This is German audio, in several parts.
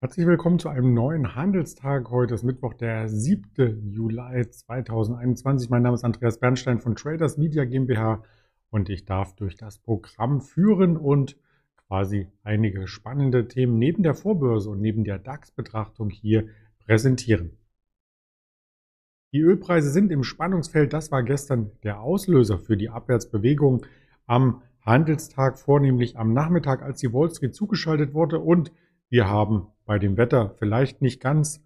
Herzlich willkommen zu einem neuen Handelstag. Heute ist Mittwoch, der 7. Juli 2021. Mein Name ist Andreas Bernstein von Traders Media GmbH und ich darf durch das Programm führen und quasi einige spannende Themen neben der Vorbörse und neben der DAX-Betrachtung hier präsentieren. Die Ölpreise sind im Spannungsfeld. Das war gestern der Auslöser für die Abwärtsbewegung am Handelstag, vornehmlich am Nachmittag, als die Wall Street zugeschaltet wurde und wir haben bei dem Wetter vielleicht nicht ganz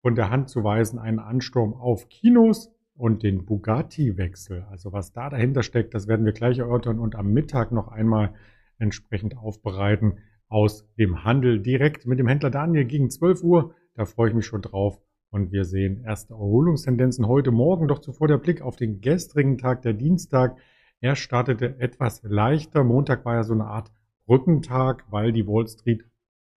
von der Hand zu weisen einen Ansturm auf Kinos und den Bugatti-Wechsel. Also was da dahinter steckt, das werden wir gleich erörtern und am Mittag noch einmal entsprechend aufbereiten aus dem Handel direkt mit dem Händler Daniel gegen 12 Uhr. Da freue ich mich schon drauf. Und wir sehen erste Erholungstendenzen heute Morgen. Doch zuvor der Blick auf den gestrigen Tag, der Dienstag. Er startete etwas leichter. Montag war ja so eine Art Brückentag, weil die Wall Street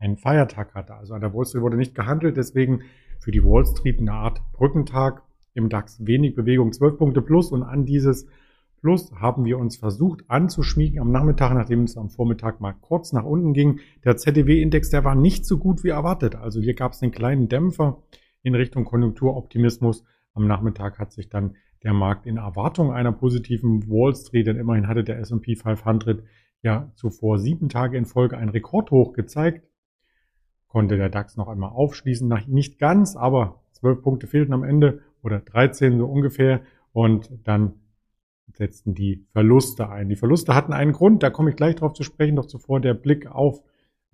einen Feiertag hatte. Also an der Wall Street wurde nicht gehandelt, deswegen für die Wall Street eine Art Brückentag. Im DAX wenig Bewegung, 12 Punkte plus und an dieses Plus haben wir uns versucht anzuschmiegen am Nachmittag, nachdem es am Vormittag mal kurz nach unten ging. Der ZDW-Index, der war nicht so gut wie erwartet. Also hier gab es einen kleinen Dämpfer in Richtung Konjunkturoptimismus. Am Nachmittag hat sich dann der Markt in Erwartung einer positiven Wall Street, denn immerhin hatte der S&P 500 ja zuvor sieben Tage in Folge ein Rekordhoch gezeigt konnte der DAX noch einmal aufschließen. Nicht ganz, aber zwölf Punkte fehlten am Ende oder 13 so ungefähr. Und dann setzten die Verluste ein. Die Verluste hatten einen Grund, da komme ich gleich drauf zu sprechen, doch zuvor der Blick auf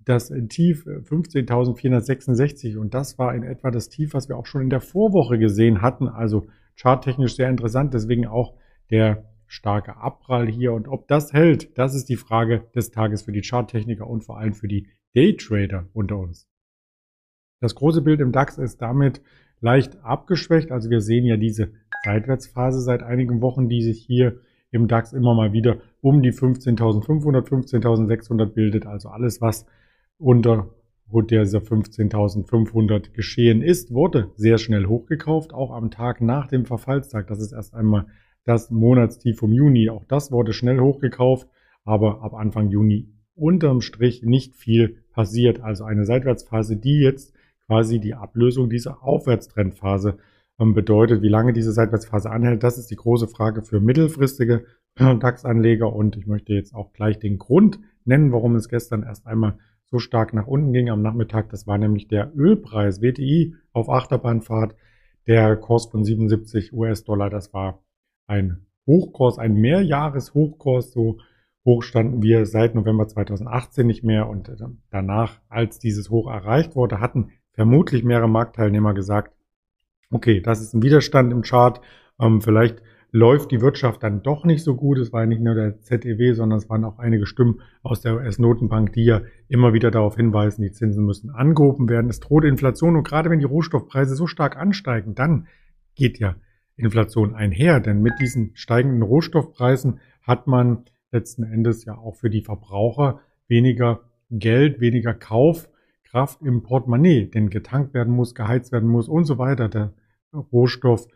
das Tief 15.466 und das war in etwa das Tief, was wir auch schon in der Vorwoche gesehen hatten, also charttechnisch sehr interessant, deswegen auch der starke Abprall hier und ob das hält, das ist die Frage des Tages für die Charttechniker und vor allem für die Daytrader unter uns. Das große Bild im DAX ist damit leicht abgeschwächt. Also wir sehen ja diese Seitwärtsphase seit einigen Wochen, die sich hier im DAX immer mal wieder um die 15.500, 15.600 bildet. Also alles, was unter dieser 15.500 geschehen ist, wurde sehr schnell hochgekauft, auch am Tag nach dem Verfallstag. Das ist erst einmal das Monatstief vom Juni. Auch das wurde schnell hochgekauft, aber ab Anfang Juni unterm Strich nicht viel passiert. Also eine Seitwärtsphase, die jetzt quasi die Ablösung dieser Aufwärtstrendphase ähm, bedeutet. Wie lange diese Seitwärtsphase anhält, das ist die große Frage für mittelfristige DAX-Anleger. Und ich möchte jetzt auch gleich den Grund nennen, warum es gestern erst einmal so stark nach unten ging am Nachmittag. Das war nämlich der Ölpreis, WTI auf Achterbahnfahrt. Der Kurs von 77 US-Dollar, das war ein Hochkurs, ein Mehrjahres-Hochkurs, so hoch standen wir seit November 2018 nicht mehr und danach, als dieses Hoch erreicht wurde, hatten vermutlich mehrere Marktteilnehmer gesagt, okay, das ist ein Widerstand im Chart, ähm, vielleicht läuft die Wirtschaft dann doch nicht so gut. Es war ja nicht nur der ZEW, sondern es waren auch einige Stimmen aus der US-Notenbank, die ja immer wieder darauf hinweisen, die Zinsen müssen angehoben werden. Es droht Inflation und gerade wenn die Rohstoffpreise so stark ansteigen, dann geht ja Inflation einher, denn mit diesen steigenden Rohstoffpreisen hat man letzten Endes ja auch für die Verbraucher weniger Geld, weniger Kauf Kraft im Portemonnaie, denn getankt werden muss, geheizt werden muss und so weiter. Der Rohstoff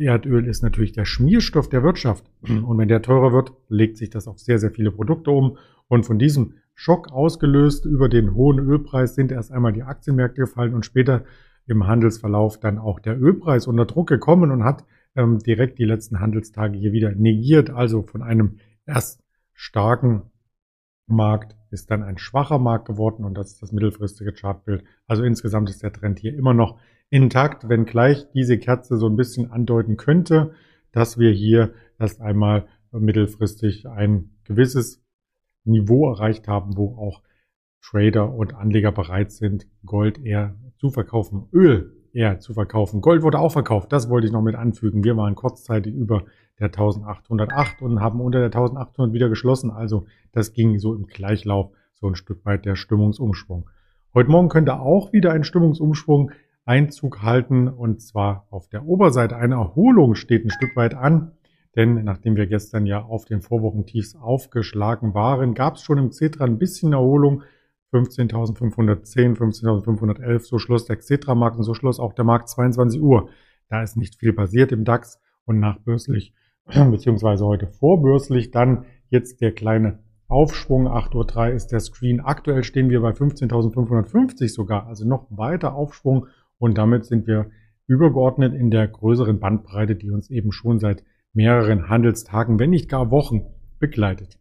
Erdöl ist natürlich der Schmierstoff der Wirtschaft. Und wenn der teurer wird, legt sich das auf sehr, sehr viele Produkte um. Und von diesem Schock ausgelöst über den hohen Ölpreis sind erst einmal die Aktienmärkte gefallen und später im Handelsverlauf dann auch der Ölpreis unter Druck gekommen und hat ähm, direkt die letzten Handelstage hier wieder negiert. Also von einem erst starken Markt ist dann ein schwacher Markt geworden und das ist das mittelfristige Chartbild. Also insgesamt ist der Trend hier immer noch intakt, wenngleich diese Kerze so ein bisschen andeuten könnte, dass wir hier erst einmal mittelfristig ein gewisses Niveau erreicht haben, wo auch Trader und Anleger bereit sind, Gold eher zu verkaufen, Öl eher zu verkaufen. Gold wurde auch verkauft, das wollte ich noch mit anfügen. Wir waren kurzzeitig über der 1808 und haben unter der 1800 wieder geschlossen. Also das ging so im Gleichlauf so ein Stück weit der Stimmungsumschwung. Heute Morgen könnte auch wieder ein Stimmungsumschwung Einzug halten und zwar auf der Oberseite. Eine Erholung steht ein Stück weit an, denn nachdem wir gestern ja auf den Vorwochentiefs aufgeschlagen waren, gab es schon im Cetra ein bisschen Erholung. 15.510, 15.511, so schloss der Xetra-Markt und so schloss auch der Markt 22 Uhr. Da ist nicht viel passiert im DAX und nachbörslich beziehungsweise heute vorbörslich dann jetzt der kleine Aufschwung. 8.03 Uhr ist der Screen. Aktuell stehen wir bei 15.550 sogar, also noch weiter Aufschwung. Und damit sind wir übergeordnet in der größeren Bandbreite, die uns eben schon seit mehreren Handelstagen, wenn nicht gar Wochen begleitet.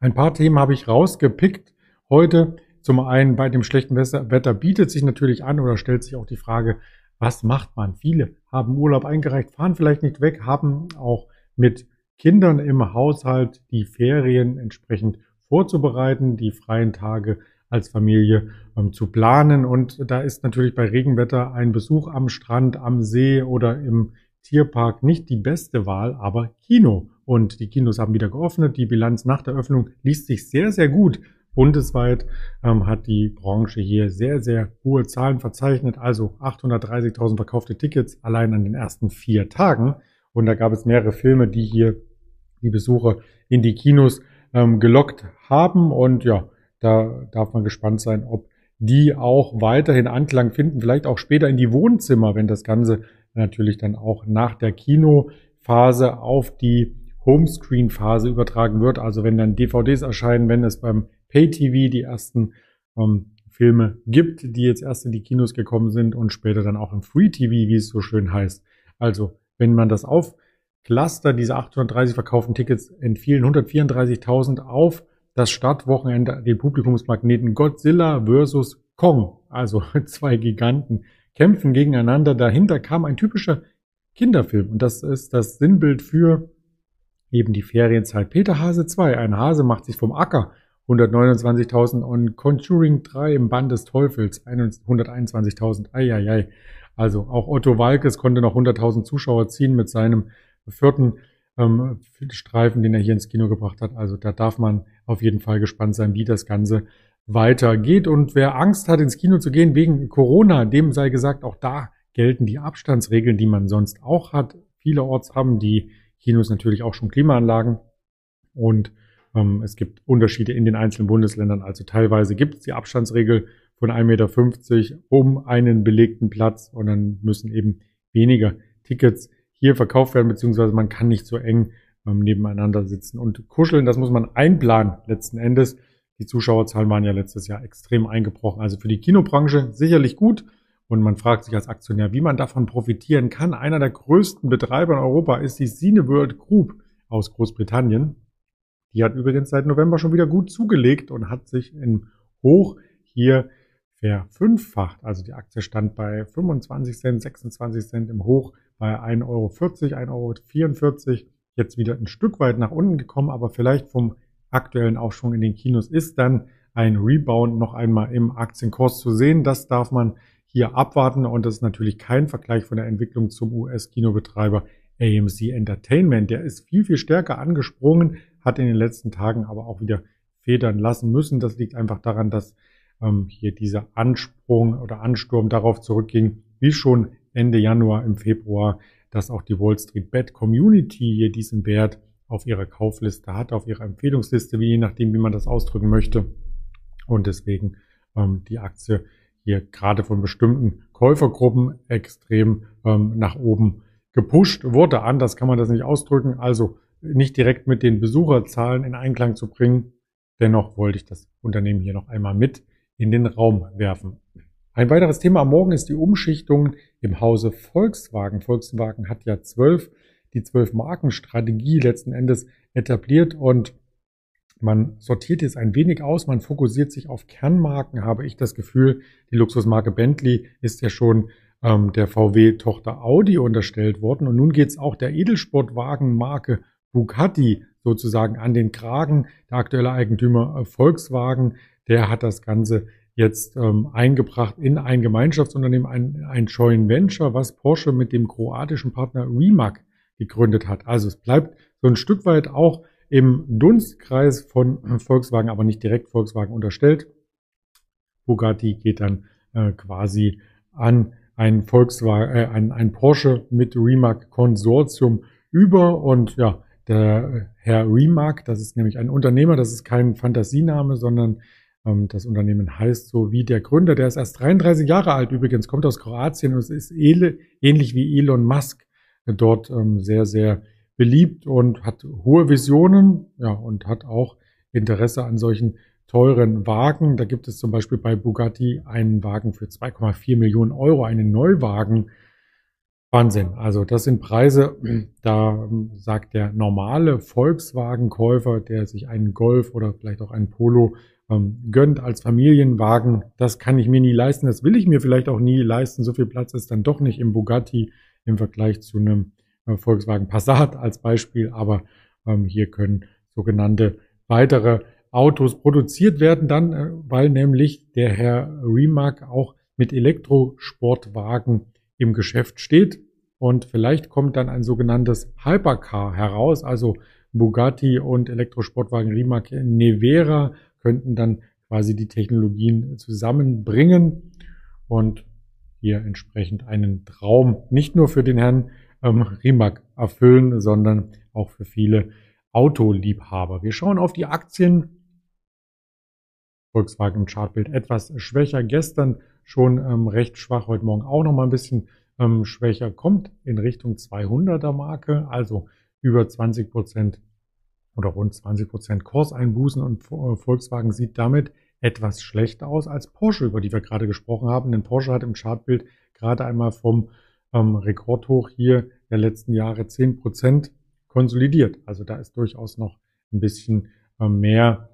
Ein paar Themen habe ich rausgepickt heute. Zum einen bei dem schlechten Wetter bietet sich natürlich an oder stellt sich auch die Frage, was macht man? Viele haben Urlaub eingereicht, fahren vielleicht nicht weg, haben auch mit Kindern im Haushalt die Ferien entsprechend vorzubereiten, die freien Tage als Familie ähm, zu planen. Und da ist natürlich bei Regenwetter ein Besuch am Strand, am See oder im Tierpark nicht die beste Wahl, aber Kino. Und die Kinos haben wieder geöffnet. Die Bilanz nach der Öffnung liest sich sehr, sehr gut. Bundesweit ähm, hat die Branche hier sehr, sehr hohe Zahlen verzeichnet. Also 830.000 verkaufte Tickets allein an den ersten vier Tagen. Und da gab es mehrere Filme, die hier die Besucher in die Kinos ähm, gelockt haben. Und ja, da darf man gespannt sein, ob die auch weiterhin Anklang finden, vielleicht auch später in die Wohnzimmer, wenn das Ganze natürlich dann auch nach der Kinophase auf die Homescreen-Phase übertragen wird. Also wenn dann DVDs erscheinen, wenn es beim Pay-TV die ersten ähm, Filme gibt, die jetzt erst in die Kinos gekommen sind und später dann auch im Free-TV, wie es so schön heißt. Also wenn man das aufcluster, diese 830 verkauften Tickets entfielen 134.000 auf das Startwochenende den Publikumsmagneten Godzilla versus Kong, also zwei Giganten, kämpfen gegeneinander. Dahinter kam ein typischer Kinderfilm und das ist das Sinnbild für eben die Ferienzeit. Peter Hase 2, ein Hase macht sich vom Acker, 129.000 und Conjuring 3 im Band des Teufels, 121.000. Eieiei. Also auch Otto Walkes konnte noch 100.000 Zuschauer ziehen mit seinem vierten ähm, Streifen, den er hier ins Kino gebracht hat. Also da darf man auf jeden Fall gespannt sein, wie das Ganze weitergeht. Und wer Angst hat, ins Kino zu gehen wegen Corona, dem sei gesagt, auch da gelten die Abstandsregeln, die man sonst auch hat. Vielerorts haben die Kinos natürlich auch schon Klimaanlagen und es gibt Unterschiede in den einzelnen Bundesländern. Also teilweise gibt es die Abstandsregel von 1,50 Meter um einen belegten Platz und dann müssen eben weniger Tickets hier verkauft werden, beziehungsweise man kann nicht so eng ähm, nebeneinander sitzen und kuscheln. Das muss man einplanen letzten Endes. Die Zuschauerzahlen waren ja letztes Jahr extrem eingebrochen. Also für die Kinobranche sicherlich gut. Und man fragt sich als Aktionär, wie man davon profitieren kann. Einer der größten Betreiber in Europa ist die Cineworld Group aus Großbritannien. Die hat übrigens seit November schon wieder gut zugelegt und hat sich im Hoch hier verfünffacht. Also die Aktie stand bei 25 Cent, 26 Cent im Hoch bei 1,40 Euro, 1,44 Euro. Jetzt wieder ein Stück weit nach unten gekommen, aber vielleicht vom aktuellen Aufschwung in den Kinos ist dann ein Rebound noch einmal im Aktienkurs zu sehen. Das darf man hier abwarten und das ist natürlich kein Vergleich von der Entwicklung zum US-Kinobetreiber AMC Entertainment. Der ist viel, viel stärker angesprungen, hat in den letzten Tagen aber auch wieder federn lassen müssen. Das liegt einfach daran, dass ähm, hier dieser Ansprung oder Ansturm darauf zurückging, wie schon Ende Januar, im Februar, dass auch die Wall Street Bet Community hier diesen Wert auf ihrer Kaufliste hat, auf ihrer Empfehlungsliste, wie je nachdem, wie man das ausdrücken möchte. Und deswegen ähm, die Aktie hier gerade von bestimmten Käufergruppen extrem ähm, nach oben gepusht wurde. Anders kann man das nicht ausdrücken. Also nicht direkt mit den Besucherzahlen in Einklang zu bringen. Dennoch wollte ich das Unternehmen hier noch einmal mit in den Raum werfen. Ein weiteres Thema am Morgen ist die Umschichtung im Hause Volkswagen. Volkswagen hat ja zwölf, die zwölf Markenstrategie letzten Endes etabliert und man sortiert jetzt ein wenig aus, man fokussiert sich auf Kernmarken, habe ich das Gefühl. Die Luxusmarke Bentley ist ja schon ähm, der VW-Tochter Audi unterstellt worden und nun geht es auch der Edelsportwagenmarke Bugatti sozusagen an den Kragen. Der aktuelle Eigentümer äh, Volkswagen, der hat das Ganze jetzt ähm, eingebracht in ein Gemeinschaftsunternehmen, ein, ein Joint Venture, was Porsche mit dem kroatischen Partner Rimac gegründet hat. Also es bleibt so ein Stück weit auch im Dunstkreis von Volkswagen, aber nicht direkt Volkswagen unterstellt. Bugatti geht dann äh, quasi an ein Volkswagen, äh, ein, ein Porsche mit Rimac Konsortium über und ja, der Herr Rimac, das ist nämlich ein Unternehmer, das ist kein Fantasiename, sondern ähm, das Unternehmen heißt so wie der Gründer, der ist erst 33 Jahre alt übrigens, kommt aus Kroatien und ist ähnlich wie Elon Musk äh, dort ähm, sehr, sehr beliebt und hat hohe Visionen, ja, und hat auch Interesse an solchen teuren Wagen. Da gibt es zum Beispiel bei Bugatti einen Wagen für 2,4 Millionen Euro, einen Neuwagen. Wahnsinn. Also das sind Preise, da sagt der normale Volkswagen-Käufer, der sich einen Golf oder vielleicht auch einen Polo ähm, gönnt als Familienwagen, das kann ich mir nie leisten, das will ich mir vielleicht auch nie leisten. So viel Platz ist dann doch nicht im Bugatti im Vergleich zu einem äh, Volkswagen Passat als Beispiel, aber ähm, hier können sogenannte weitere Autos produziert werden dann, äh, weil nämlich der Herr Remark auch mit Elektrosportwagen im Geschäft steht. Und vielleicht kommt dann ein sogenanntes Hypercar heraus, also Bugatti und Elektrosportwagen Rimac Nevera könnten dann quasi die Technologien zusammenbringen und hier entsprechend einen Traum nicht nur für den Herrn ähm, Rimac erfüllen, sondern auch für viele Autoliebhaber. Wir schauen auf die Aktien. Volkswagen im Chartbild etwas schwächer. Gestern schon ähm, recht schwach, heute Morgen auch noch mal ein bisschen ähm, schwächer. Kommt in Richtung 200er Marke, also über 20 Prozent oder rund 20 Prozent Kurseinbußen und äh, Volkswagen sieht damit etwas schlechter aus als Porsche, über die wir gerade gesprochen haben. Denn Porsche hat im Chartbild gerade einmal vom ähm, Rekordhoch hier der letzten Jahre 10 Prozent konsolidiert. Also da ist durchaus noch ein bisschen äh, mehr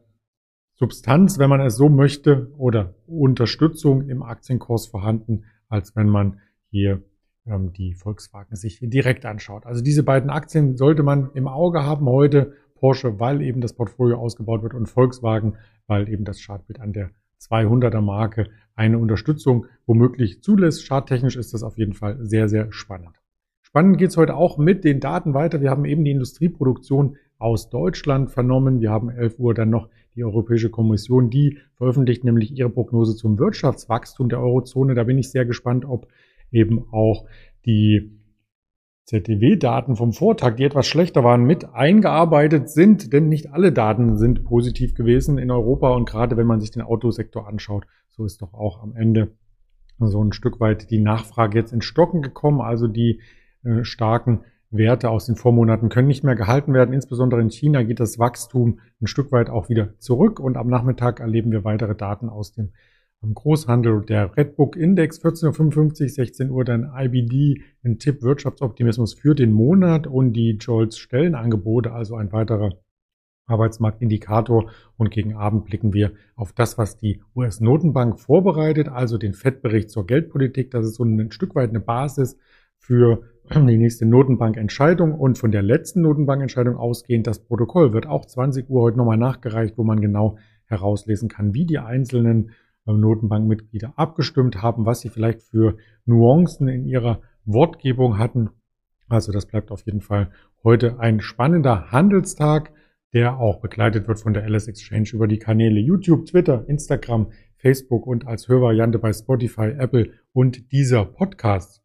Substanz, wenn man es so möchte, oder Unterstützung im Aktienkurs vorhanden, als wenn man hier ähm, die Volkswagen sich direkt anschaut. Also diese beiden Aktien sollte man im Auge haben heute. Porsche, weil eben das Portfolio ausgebaut wird und Volkswagen, weil eben das Chartbild an der 200er Marke eine Unterstützung womöglich zulässt. Charttechnisch ist das auf jeden Fall sehr, sehr spannend. Spannend geht es heute auch mit den Daten weiter. Wir haben eben die Industrieproduktion aus Deutschland vernommen. Wir haben 11 Uhr dann noch die Europäische Kommission, die veröffentlicht nämlich ihre Prognose zum Wirtschaftswachstum der Eurozone. Da bin ich sehr gespannt, ob eben auch die ZDW-Daten vom Vortag, die etwas schlechter waren, mit eingearbeitet sind, denn nicht alle Daten sind positiv gewesen in Europa und gerade wenn man sich den Autosektor anschaut, so ist doch auch am Ende so ein Stück weit die Nachfrage jetzt in Stocken gekommen, also die äh, starken Werte aus den Vormonaten können nicht mehr gehalten werden. Insbesondere in China geht das Wachstum ein Stück weit auch wieder zurück und am Nachmittag erleben wir weitere Daten aus dem am Großhandel der Redbook Index 14.55 Uhr, 16 Uhr dann IBD, ein Tipp Wirtschaftsoptimismus für den Monat und die Jolts Stellenangebote, also ein weiterer Arbeitsmarktindikator. Und gegen Abend blicken wir auf das, was die US-Notenbank vorbereitet, also den FED-Bericht zur Geldpolitik. Das ist so ein Stück weit eine Basis für die nächste Notenbankentscheidung und von der letzten Notenbankentscheidung ausgehend, das Protokoll wird auch 20 Uhr heute nochmal nachgereicht, wo man genau herauslesen kann, wie die einzelnen Notenbankmitglieder abgestimmt haben, was sie vielleicht für Nuancen in ihrer Wortgebung hatten. Also das bleibt auf jeden Fall heute ein spannender Handelstag, der auch begleitet wird von der LS Exchange über die Kanäle YouTube, Twitter, Instagram, Facebook und als Hörvariante bei Spotify, Apple und dieser Podcast.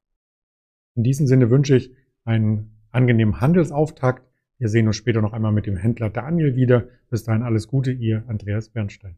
In diesem Sinne wünsche ich einen angenehmen Handelsauftakt. Wir sehen uns später noch einmal mit dem Händler Daniel wieder. Bis dahin alles Gute, ihr Andreas Bernstein.